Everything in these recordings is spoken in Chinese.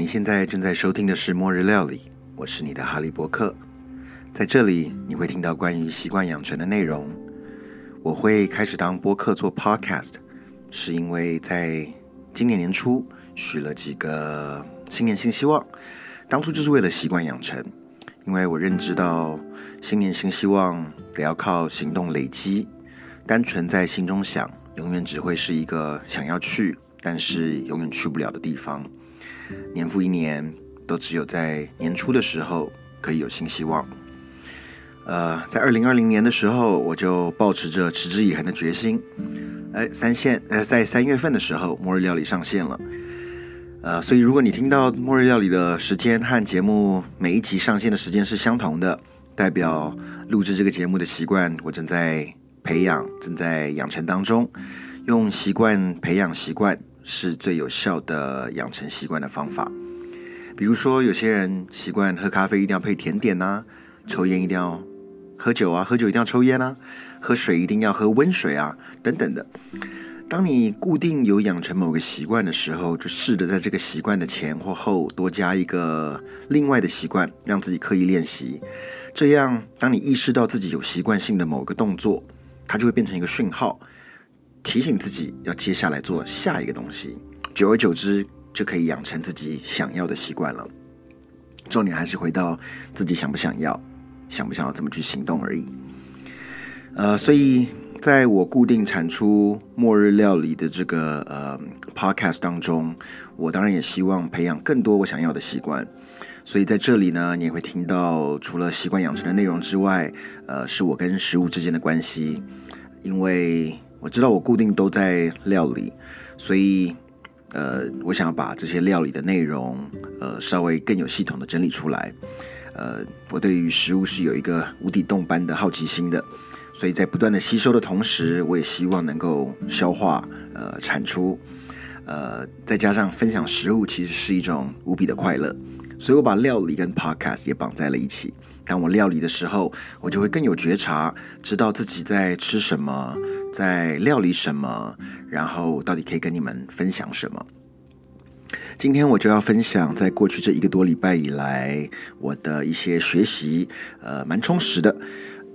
你现在正在收听的是《末日料理》，我是你的哈利波特。在这里，你会听到关于习惯养成的内容。我会开始当播客做 podcast，是因为在今年年初许了几个新年新希望，当初就是为了习惯养成。因为我认知到新年新希望得要靠行动累积，单纯在心中想，永远只会是一个想要去，但是永远去不了的地方。年复一年，都只有在年初的时候可以有新希望。呃，在二零二零年的时候，我就保持着持之以恒的决心。哎，三线呃，在三月份的时候，末日料理上线了。呃，所以如果你听到末日料理的时间和节目每一集上线的时间是相同的，代表录制这个节目的习惯我正在培养，正在养成当中。用习惯培养习惯。是最有效的养成习惯的方法。比如说，有些人习惯喝咖啡一定要配甜点呐，抽烟一定要喝酒啊，喝酒一定要抽烟啊，喝水一定要喝温水啊，等等的。当你固定有养成某个习惯的时候，就试着在这个习惯的前或后多加一个另外的习惯，让自己刻意练习。这样，当你意识到自己有习惯性的某个动作，它就会变成一个讯号。提醒自己要接下来做下一个东西，久而久之就可以养成自己想要的习惯了。重点还是回到自己想不想要，想不想要怎么去行动而已。呃，所以在我固定产出末日料理的这个呃 podcast 当中，我当然也希望培养更多我想要的习惯。所以在这里呢，你也会听到除了习惯养成的内容之外，呃，是我跟食物之间的关系，因为。我知道我固定都在料理，所以，呃，我想要把这些料理的内容，呃，稍微更有系统的整理出来。呃，我对于食物是有一个无底洞般的好奇心的，所以在不断的吸收的同时，我也希望能够消化，呃，产出，呃，再加上分享食物，其实是一种无比的快乐。所以我把料理跟 podcast 也绑在了一起。当我料理的时候，我就会更有觉察，知道自己在吃什么。在料理什么，然后到底可以跟你们分享什么？今天我就要分享，在过去这一个多礼拜以来，我的一些学习，呃，蛮充实的。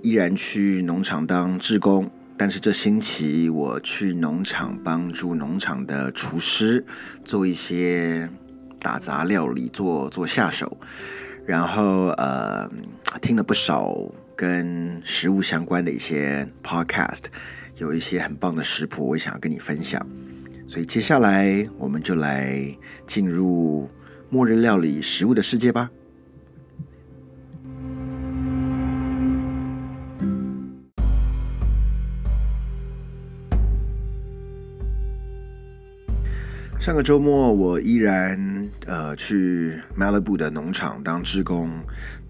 依然去农场当志工，但是这星期我去农场帮助农场的厨师做一些打杂料理，做做下手，然后呃，听了不少跟食物相关的一些 podcast。有一些很棒的食谱，我也想要跟你分享，所以接下来我们就来进入末日料理食物的世界吧。上个周末，我依然呃去 Malibu 的农场当志工。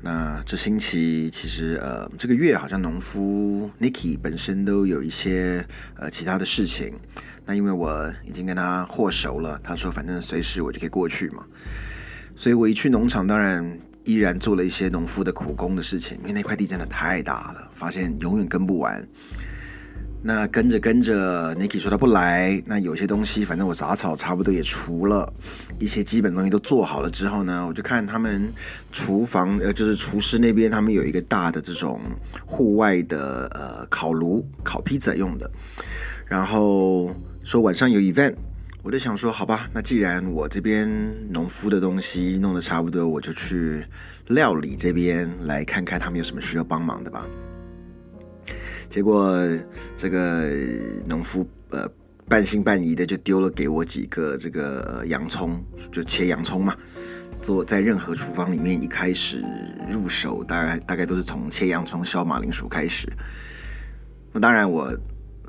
那这星期其实呃这个月好像农夫 Nicky 本身都有一些呃其他的事情。那因为我已经跟他和熟了，他说反正随时我就可以过去嘛。所以我一去农场，当然依然做了一些农夫的苦工的事情，因为那块地真的太大了，发现永远跟不完。那跟着跟着，Niki 说他不来。那有些东西，反正我杂草差不多也除了，一些基本东西都做好了之后呢，我就看他们厨房，呃，就是厨师那边，他们有一个大的这种户外的呃烤炉，烤披萨用的。然后说晚上有 event，我就想说，好吧，那既然我这边农夫的东西弄得差不多，我就去料理这边来看看他们有什么需要帮忙的吧。结果这个农夫呃半信半疑的就丢了给我几个这个洋葱，就切洋葱嘛。做在任何厨房里面一开始入手，大概大概都是从切洋葱、削马铃薯开始。那当然我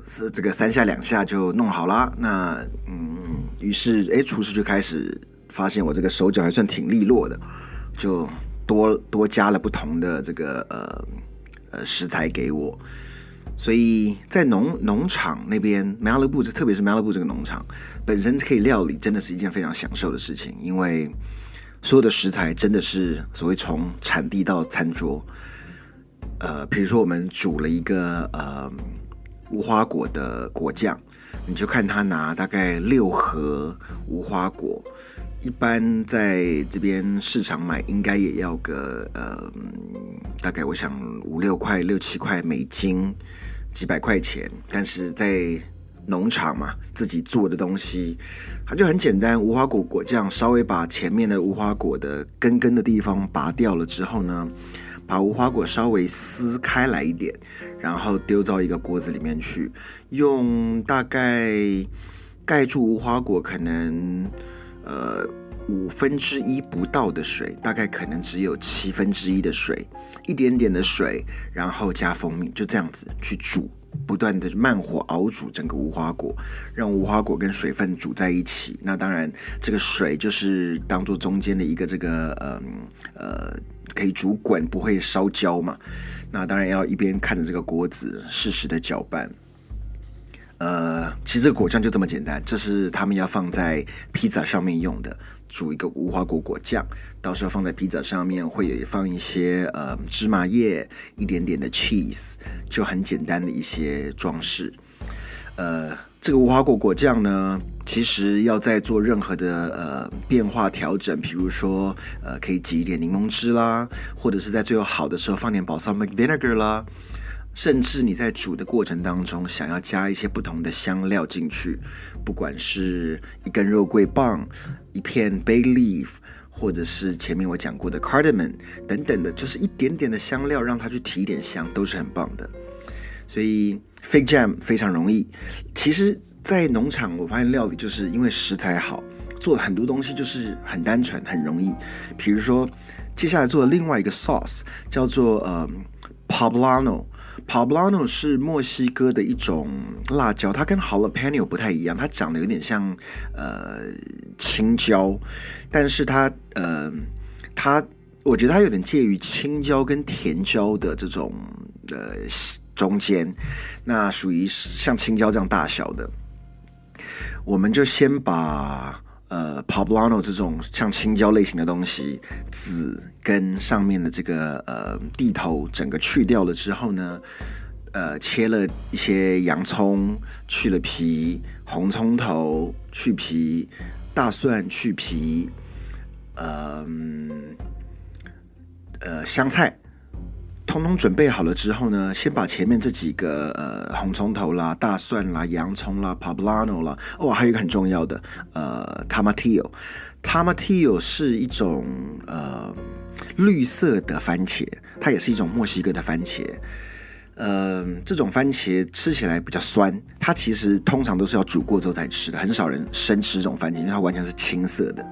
是这个三下两下就弄好了。那嗯，于是哎，厨师就开始发现我这个手脚还算挺利落的，就多多加了不同的这个呃呃食材给我。所以在农农场那边，Malibu 特别是 Malibu 这个农场本身可以料理，真的是一件非常享受的事情。因为所有的食材真的是所谓从产地到餐桌。呃，比如说我们煮了一个呃无花果的果酱，你就看他拿大概六盒无花果，一般在这边市场买，应该也要个呃，大概我想五六块、六七块美金，几百块钱。但是在农场嘛，自己做的东西，它就很简单，无花果果酱，稍微把前面的无花果的根根的地方拔掉了之后呢。把无花果稍微撕开来一点，然后丢到一个锅子里面去，用大概盖住无花果可能呃五分之一不到的水，大概可能只有七分之一的水，一点点的水，然后加蜂蜜，就这样子去煮。不断的慢火熬煮整个无花果，让无花果跟水分煮在一起。那当然，这个水就是当做中间的一个这个呃呃，可以煮滚，不会烧焦嘛。那当然要一边看着这个锅子，适时的搅拌。呃，其实这果酱就这么简单，这是他们要放在披萨上面用的。煮一个无花果果酱，到时候放在披萨上面，会放一些呃芝麻叶，一点点的 cheese，就很简单的一些装饰。呃，这个无花果果酱呢，其实要在做任何的呃变化调整，比如说呃可以挤一点柠檬汁啦，或者是在最后好的时候放点 balsamic vinegar 啦。甚至你在煮的过程当中，想要加一些不同的香料进去，不管是一根肉桂棒、一片 bay leaf，或者是前面我讲过的 cardamom 等等的，就是一点点的香料，让它去提一点香，都是很棒的。所以 fig jam 非常容易。其实，在农场我发现料理就是因为食材好，做很多东西就是很单纯、很容易。比如说，接下来做的另外一个 sauce 叫做呃 poblano。Poblano 是墨西哥的一种辣椒，它跟 Jalapeno 不太一样，它长得有点像呃青椒，但是它呃它我觉得它有点介于青椒跟甜椒的这种呃中间，那属于像青椒这样大小的，我们就先把。呃，poblano 这种像青椒类型的东西，籽跟上面的这个呃地头整个去掉了之后呢，呃，切了一些洋葱，去了皮，红葱头去皮，大蒜去皮，呃，呃，香菜。通通准备好了之后呢，先把前面这几个呃红葱头啦、大蒜啦、洋葱啦、poblano 啦，哦，还有一个很重要的呃 tomatillo，tomatillo 是一种呃绿色的番茄，它也是一种墨西哥的番茄。呃，这种番茄吃起来比较酸，它其实通常都是要煮过之后才吃的，很少人生吃这种番茄，因为它完全是青色的。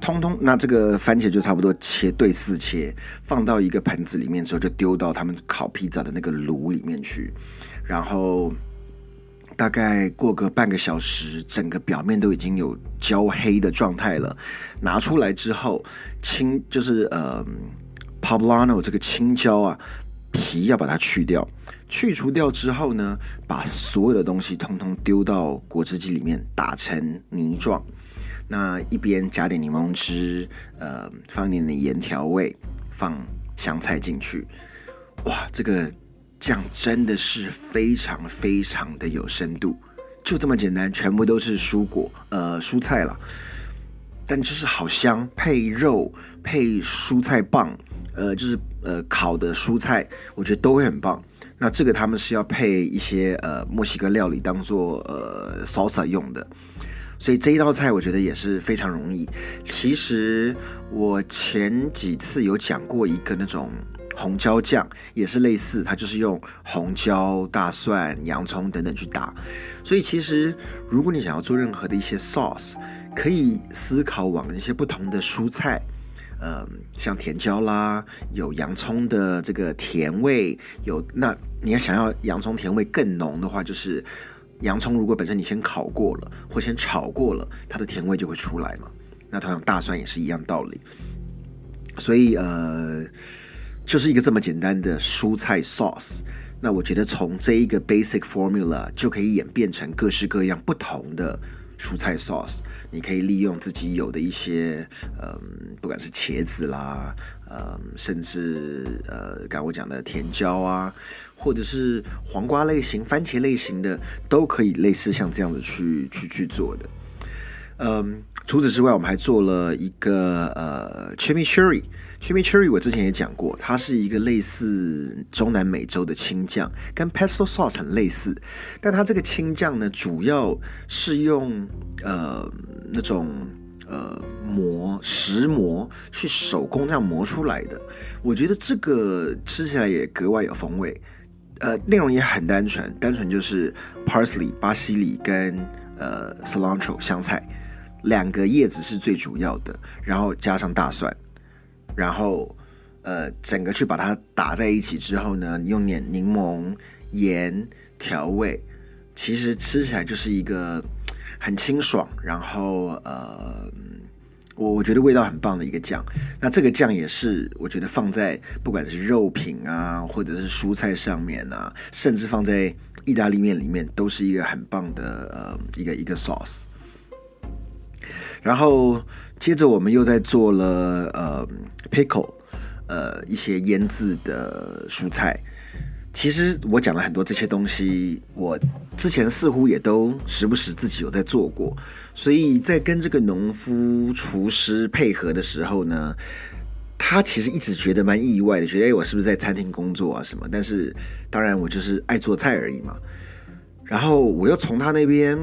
通通，那这个番茄就差不多切对四切，放到一个盆子里面之后，就丢到他们烤披萨的那个炉里面去，然后大概过个半个小时，整个表面都已经有焦黑的状态了。拿出来之后，青就是呃，poblano 这个青椒啊，皮要把它去掉，去除掉之后呢，把所有的东西通通丢到果汁机里面打成泥状。那一边加点柠檬汁，呃，放点点盐调味，放香菜进去，哇，这个酱真的是非常非常的有深度，就这么简单，全部都是蔬果，呃，蔬菜了，但就是好香，配肉配蔬菜棒，呃，就是呃烤的蔬菜，我觉得都会很棒。那这个他们是要配一些呃墨西哥料理当做呃 salsa 用的。所以这一道菜我觉得也是非常容易。其实我前几次有讲过一个那种红椒酱，也是类似，它就是用红椒、大蒜、洋葱等等去打。所以其实如果你想要做任何的一些 sauce，可以思考往一些不同的蔬菜，呃，像甜椒啦，有洋葱的这个甜味，有那你要想要洋葱甜味更浓的话，就是。洋葱如果本身你先烤过了，或先炒过了，它的甜味就会出来嘛。那同样大蒜也是一样道理。所以呃，就是一个这么简单的蔬菜 sauce。那我觉得从这一个 basic formula 就可以演变成各式各样不同的。蔬菜 sauce，你可以利用自己有的一些，嗯，不管是茄子啦，嗯，甚至呃，刚我讲的甜椒啊，或者是黄瓜类型、番茄类型的，都可以类似像这样子去去去做的。嗯，除此之外，我们还做了一个呃 chimichurri。Chimichurri 我之前也讲过，它是一个类似中南美洲的青酱，跟 pesto sauce 很类似。但它这个青酱呢，主要是用呃那种呃磨石磨去手工这样磨出来的。我觉得这个吃起来也格外有风味。呃，内容也很单纯，单纯就是 parsley 巴西里跟呃 cilantro 香菜两个叶子是最主要的，然后加上大蒜，然后呃整个去把它打在一起之后呢，你用点柠檬盐调味，其实吃起来就是一个很清爽，然后呃。我我觉得味道很棒的一个酱，那这个酱也是我觉得放在不管是肉品啊，或者是蔬菜上面啊，甚至放在意大利面里面，都是一个很棒的呃一个一个 sauce。然后接着我们又在做了呃 pickle，呃一些腌制的蔬菜。其实我讲了很多这些东西，我之前似乎也都时不时自己有在做过，所以在跟这个农夫厨师配合的时候呢，他其实一直觉得蛮意外的，觉得哎我是不是在餐厅工作啊什么？但是当然我就是爱做菜而已嘛。然后我又从他那边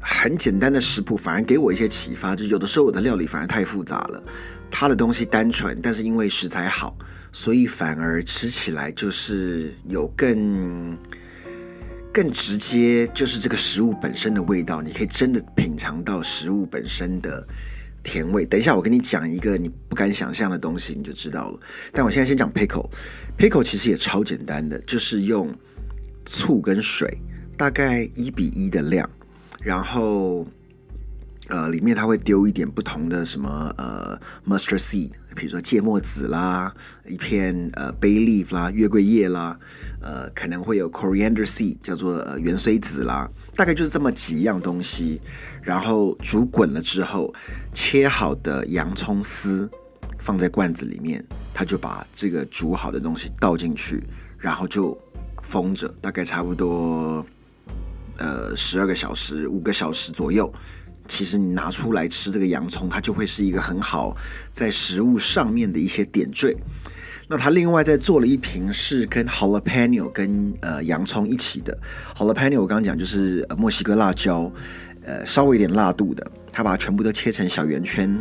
很简单的食谱，反而给我一些启发，就有的时候我的料理反而太复杂了，他的东西单纯，但是因为食材好。所以反而吃起来就是有更更直接，就是这个食物本身的味道，你可以真的品尝到食物本身的甜味。等一下，我跟你讲一个你不敢想象的东西，你就知道了。但我现在先讲 pickle，pickle 其实也超简单的，就是用醋跟水大概一比一的量，然后。呃，里面它会丢一点不同的什么呃，mustard seed，比如说芥末籽啦，一片呃 bay leaf 啦，月桂叶啦，呃，可能会有 coriander seed，叫做呃芫荽籽啦，大概就是这么几样东西。然后煮滚了之后，切好的洋葱丝放在罐子里面，他就把这个煮好的东西倒进去，然后就封着，大概差不多呃十二个小时，五个小时左右。其实你拿出来吃这个洋葱，它就会是一个很好在食物上面的一些点缀。那他另外再做了一瓶是跟 jalapeno 跟呃洋葱一起的 jalapeno，我刚刚讲就是墨西哥辣椒，呃稍微有点辣度的。他把它全部都切成小圆圈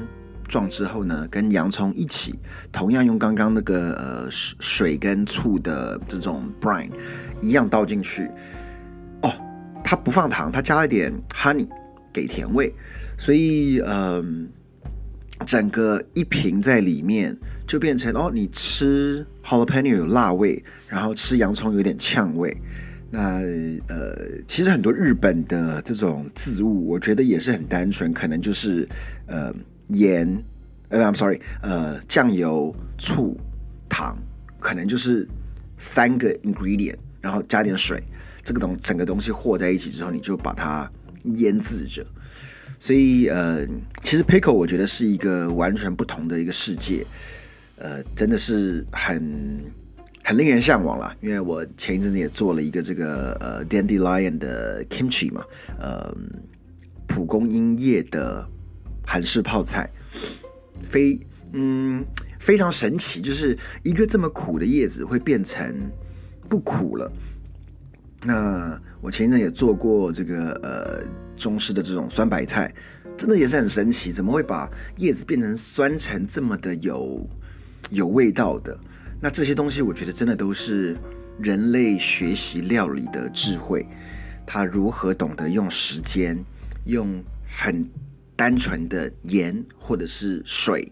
状之后呢，跟洋葱一起，同样用刚刚那个呃水跟醋的这种 brine 一样倒进去。它，不放糖，它加了点 honey。给甜味，所以嗯，整个一瓶在里面就变成哦，你吃 jalapeno 有辣味，然后吃洋葱有点呛味。那呃，其实很多日本的这种渍物，我觉得也是很单纯，可能就是呃盐，呃，I'm sorry，呃酱油、醋、糖，可能就是三个 ingredient，然后加点水，这个东整个东西和在一起之后，你就把它。腌制着，所以呃，其实 pickle 我觉得是一个完全不同的一个世界，呃，真的是很很令人向往啦。因为我前一阵子也做了一个这个呃 dandelion 的 kimchi 嘛，呃，蒲公英叶的韩式泡菜，非嗯非常神奇，就是一个这么苦的叶子会变成不苦了。那我前一阵也做过这个呃中式的这种酸白菜，真的也是很神奇，怎么会把叶子变成酸成这么的有有味道的？那这些东西我觉得真的都是人类学习料理的智慧，他如何懂得用时间，用很单纯的盐或者是水，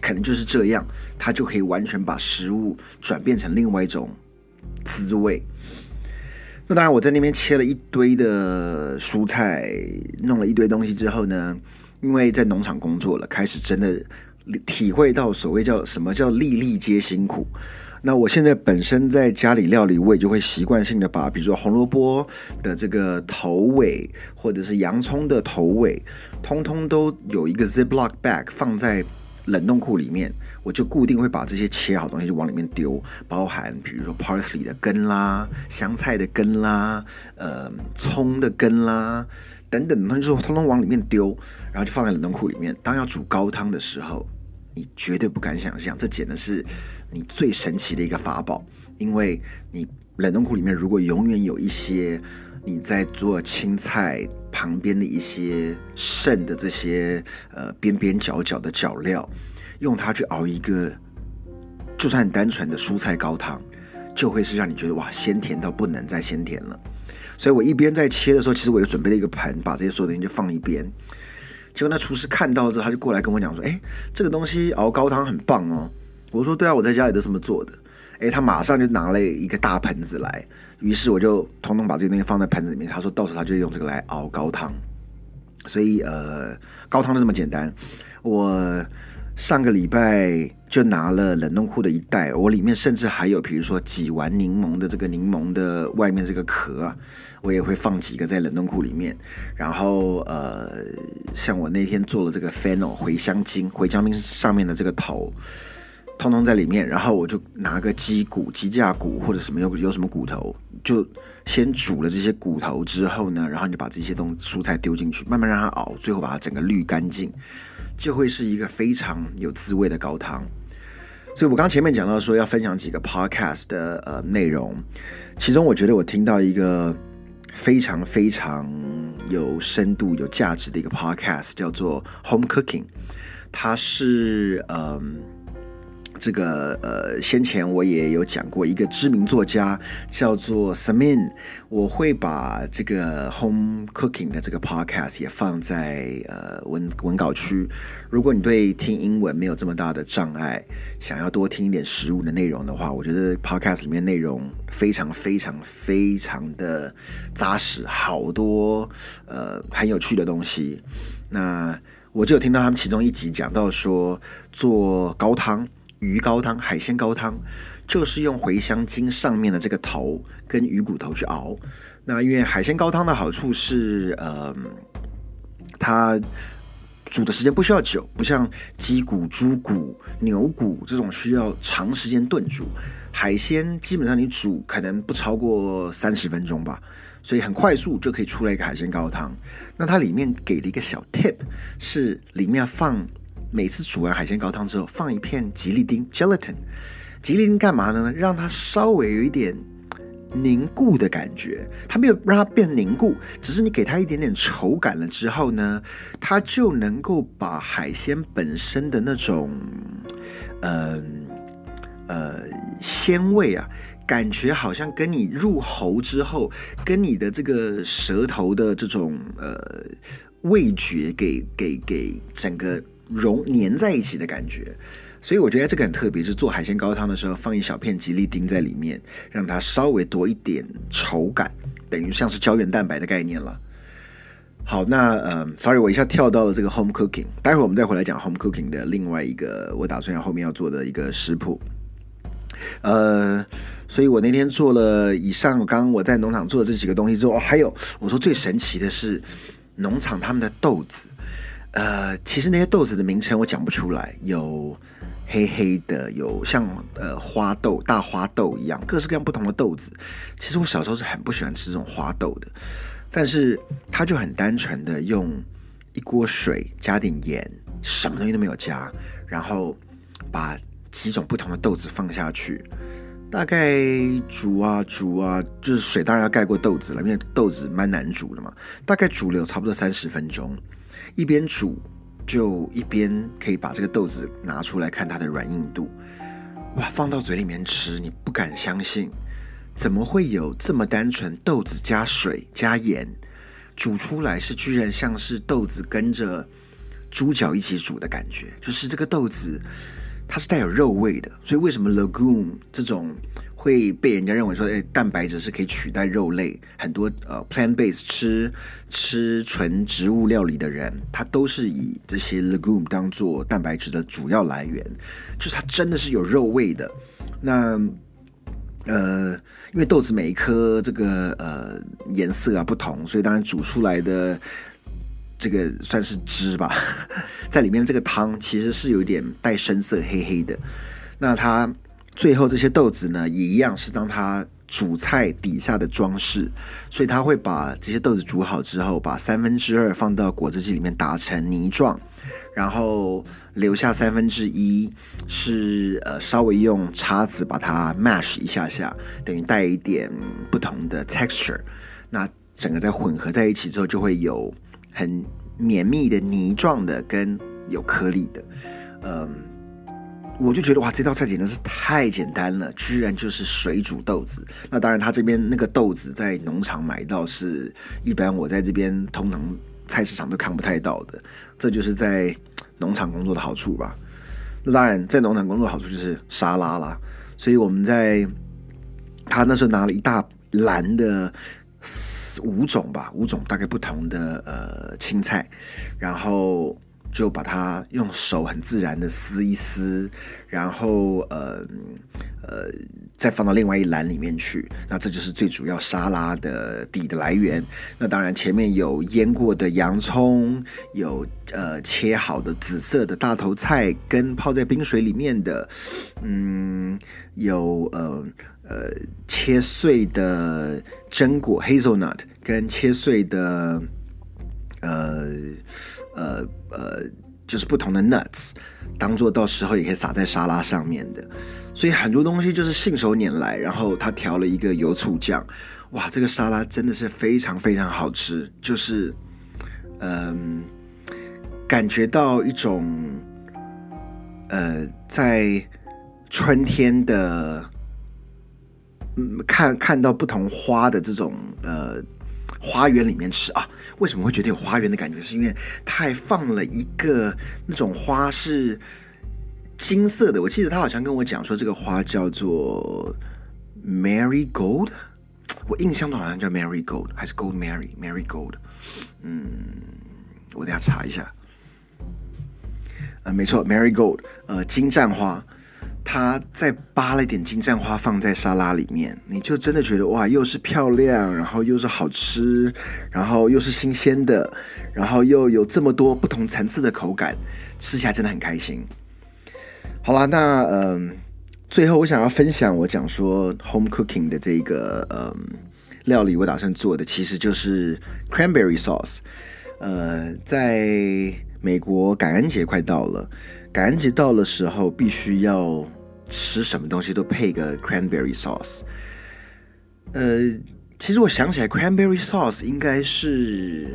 可能就是这样，他就可以完全把食物转变成另外一种滋味。那当然，我在那边切了一堆的蔬菜，弄了一堆东西之后呢，因为在农场工作了，开始真的体会到所谓叫什么叫粒粒皆辛苦。那我现在本身在家里料理，我也就会习惯性的把，比如说红萝卜的这个头尾，或者是洋葱的头尾，通通都有一个 ziplock bag 放在。冷冻库里面，我就固定会把这些切好东西就往里面丢，包含比如说 parsley 的根啦、香菜的根啦、呃葱的根啦等等的东西，就通通往里面丢，然后就放在冷冻库里面。当要煮高汤的时候，你绝对不敢想象，这简直是你最神奇的一个法宝，因为你冷冻库里面如果永远有一些你在做青菜旁边的一些剩的这些呃边边角角的角料，用它去熬一个就算很单纯的蔬菜高汤，就会是让你觉得哇鲜甜到不能再鲜甜了。所以我一边在切的时候，其实我就准备了一个盆，把这些所有东西就放一边。结果那厨师看到之后，他就过来跟我讲说：“哎，这个东西熬高汤很棒哦。”我说：“对啊，我在家里都这么做的。”哎，他马上就拿了一个大盆子来，于是我就统统把这些东西放在盆子里面。他说到时候他就用这个来熬高汤。所以呃，高汤就这么简单。我。上个礼拜就拿了冷冻库的一袋，我里面甚至还有，比如说挤完柠檬的这个柠檬的外面这个壳啊，我也会放几个在冷冻库里面。然后呃，像我那天做了这个 fennel 茴香精，茴香精上面的这个头，通通在里面。然后我就拿个鸡骨、鸡架骨或者什么有有什么骨头，就先煮了这些骨头之后呢，然后你就把这些东蔬菜丢进去，慢慢让它熬，最后把它整个滤干净。就会是一个非常有滋味的高汤，所以我刚前面讲到说要分享几个 podcast 的呃内容，其中我觉得我听到一个非常非常有深度、有价值的一个 podcast，叫做 Home Cooking，它是嗯。这个呃，先前我也有讲过一个知名作家叫做 Samin，我会把这个 Home Cooking 的这个 Podcast 也放在呃文文稿区。如果你对听英文没有这么大的障碍，想要多听一点食物的内容的话，我觉得 Podcast 里面内容非常非常非常的扎实，好多呃很有趣的东西。那我就有听到他们其中一集讲到说做高汤。鱼高汤、海鲜高汤，就是用茴香精上面的这个头跟鱼骨头去熬。那因为海鲜高汤的好处是，呃，它煮的时间不需要久，不像鸡骨、猪骨、牛骨这种需要长时间炖煮。海鲜基本上你煮可能不超过三十分钟吧，所以很快速就可以出来一个海鲜高汤。那它里面给了一个小 tip，是里面放。每次煮完海鲜高汤之后，放一片吉利丁 （gelatin）。吉利丁干嘛呢？让它稍微有一点凝固的感觉。它没有让它变凝固，只是你给它一点点稠感了之后呢，它就能够把海鲜本身的那种，嗯呃鲜味啊，感觉好像跟你入喉之后，跟你的这个舌头的这种呃味觉给给给整个。融粘在一起的感觉，所以我觉得这个很特别，是做海鲜高汤的时候放一小片吉利丁在里面，让它稍微多一点稠感，等于像是胶原蛋白的概念了。好，那呃，sorry，我一下跳到了这个 home cooking，待会儿我们再回来讲 home cooking 的另外一个我打算要后面要做的一个食谱。呃，所以我那天做了以上刚刚我在农场做的这几个东西之后，还有我说最神奇的是农场他们的豆子。呃，其实那些豆子的名称我讲不出来，有黑黑的，有像呃花豆、大花豆一样，各式各样不同的豆子。其实我小时候是很不喜欢吃这种花豆的，但是它就很单纯的用一锅水加点盐，什么东西都没有加，然后把几种不同的豆子放下去，大概煮啊煮啊，就是水当然要盖过豆子了，因为豆子蛮难煮的嘛，大概煮了有差不多三十分钟。一边煮，就一边可以把这个豆子拿出来看它的软硬度。哇，放到嘴里面吃，你不敢相信，怎么会有这么单纯豆子加水加盐煮出来是居然像是豆子跟着猪脚一起煮的感觉？就是这个豆子它是带有肉味的，所以为什么 Lagoon 这种？会被人家认为说，哎，蛋白质是可以取代肉类。很多呃，plant base 吃吃纯植物料理的人，他都是以这些 legume 当做蛋白质的主要来源，就是它真的是有肉味的。那呃，因为豆子每一颗这个呃颜色啊不同，所以当然煮出来的这个算是汁吧，在里面这个汤其实是有点带深色黑黑的。那它。最后这些豆子呢，也一样是当它主菜底下的装饰，所以他会把这些豆子煮好之后，把三分之二放到果汁机里面打成泥状，然后留下三分之一是呃稍微用叉子把它 mash 一下下，等于带一点不同的 texture。那整个在混合在一起之后，就会有很绵密的泥状的跟有颗粒的，嗯。我就觉得哇，这道菜简直是太简单了，居然就是水煮豆子。那当然，他这边那个豆子在农场买到是一般我在这边通常菜市场都看不太到的，这就是在农场工作的好处吧。那当然，在农场工作的好处就是沙拉啦。所以我们在他那时候拿了一大篮的五种吧，五种大概不同的呃青菜，然后。就把它用手很自然的撕一撕，然后呃呃再放到另外一篮里面去。那这就是最主要沙拉的底的来源。那当然前面有腌过的洋葱，有呃切好的紫色的大头菜，跟泡在冰水里面的，嗯，有呃呃切碎的榛果 hazelnut，跟切碎的呃。呃呃，就是不同的 nuts，当做到时候也可以撒在沙拉上面的，所以很多东西就是信手拈来。然后他调了一个油醋酱，哇，这个沙拉真的是非常非常好吃，就是嗯，感觉到一种呃，在春天的嗯，看看到不同花的这种呃。花园里面吃啊？为什么会觉得有花园的感觉？是因为它还放了一个那种花是金色的。我记得他好像跟我讲说，这个花叫做 Mary Gold。我印象中好像叫 Mary Gold，还是 Gold Mary？Mary Gold？。嗯，我等下查一下。呃，没错，Mary Gold，呃，金盏花。他再扒了一点金盏花放在沙拉里面，你就真的觉得哇，又是漂亮，然后又是好吃，然后又是新鲜的，然后又有这么多不同层次的口感，吃起来真的很开心。好啦，那嗯，最后我想要分享我讲说 home cooking 的这个嗯料理，我打算做的其实就是 cranberry sauce。呃，在美国感恩节快到了。感恩节到的时候，必须要吃什么东西都配个 cranberry sauce。呃，其实我想起来，cranberry sauce 应该是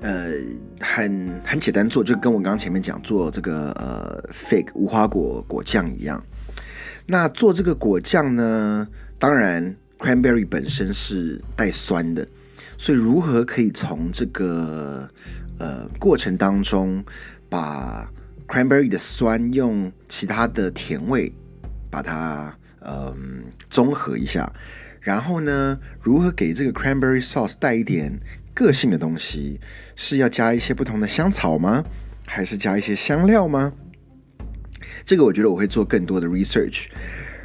呃很很简单做，就跟我刚刚前面讲做这个呃 fig 无花果果酱一样。那做这个果酱呢，当然 cranberry 本身是带酸的，所以如何可以从这个呃过程当中把 cranberry 的酸用其他的甜味把它嗯综合一下，然后呢，如何给这个 cranberry sauce 带一点个性的东西？是要加一些不同的香草吗？还是加一些香料吗？这个我觉得我会做更多的 research，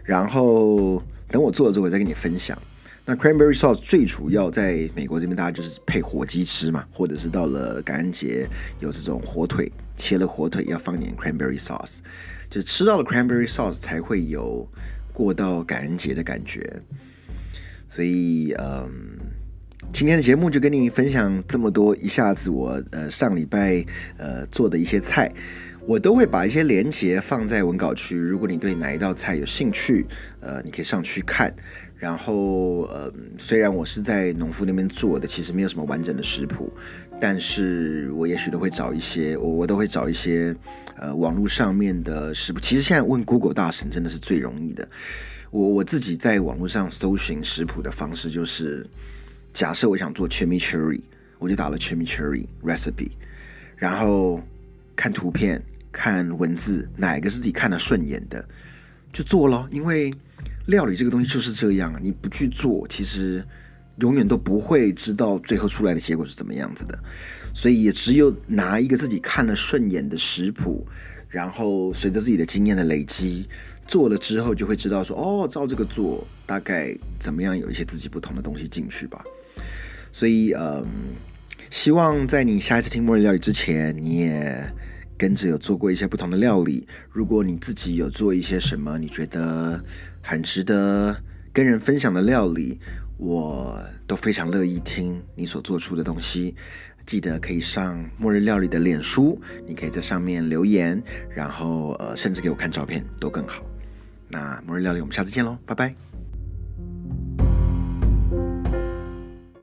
然后等我做了之后，我再跟你分享。那 cranberry sauce 最主要在美国这边，大家就是配火鸡吃嘛，或者是到了感恩节有这种火腿，切了火腿要放点 cranberry sauce，就吃到了 cranberry sauce 才会有过到感恩节的感觉。所以，嗯，今天的节目就跟你分享这么多，一下子我呃上礼拜呃做的一些菜，我都会把一些连接放在文稿区，如果你对哪一道菜有兴趣，呃，你可以上去看。然后，呃，虽然我是在农夫那边做的，其实没有什么完整的食谱，但是我也许都会找一些，我我都会找一些，呃，网络上面的食谱。其实现在问 Google 大神真的是最容易的。我我自己在网络上搜寻食谱的方式，就是假设我想做 chimichurri，我就打了 chimichurri recipe，然后看图片、看文字，哪个是自己看的顺眼的，就做咯，因为。料理这个东西就是这样，你不去做，其实永远都不会知道最后出来的结果是怎么样子的。所以也只有拿一个自己看了顺眼的食谱，然后随着自己的经验的累积，做了之后就会知道说，哦，照这个做，大概怎么样，有一些自己不同的东西进去吧。所以，嗯，希望在你下一次听末日料理之前，你也。跟着有做过一些不同的料理，如果你自己有做一些什么，你觉得很值得跟人分享的料理，我都非常乐意听你所做出的东西。记得可以上末日料理的脸书，你可以在上面留言，然后呃，甚至给我看照片都更好。那末日料理，我们下次见喽，拜拜。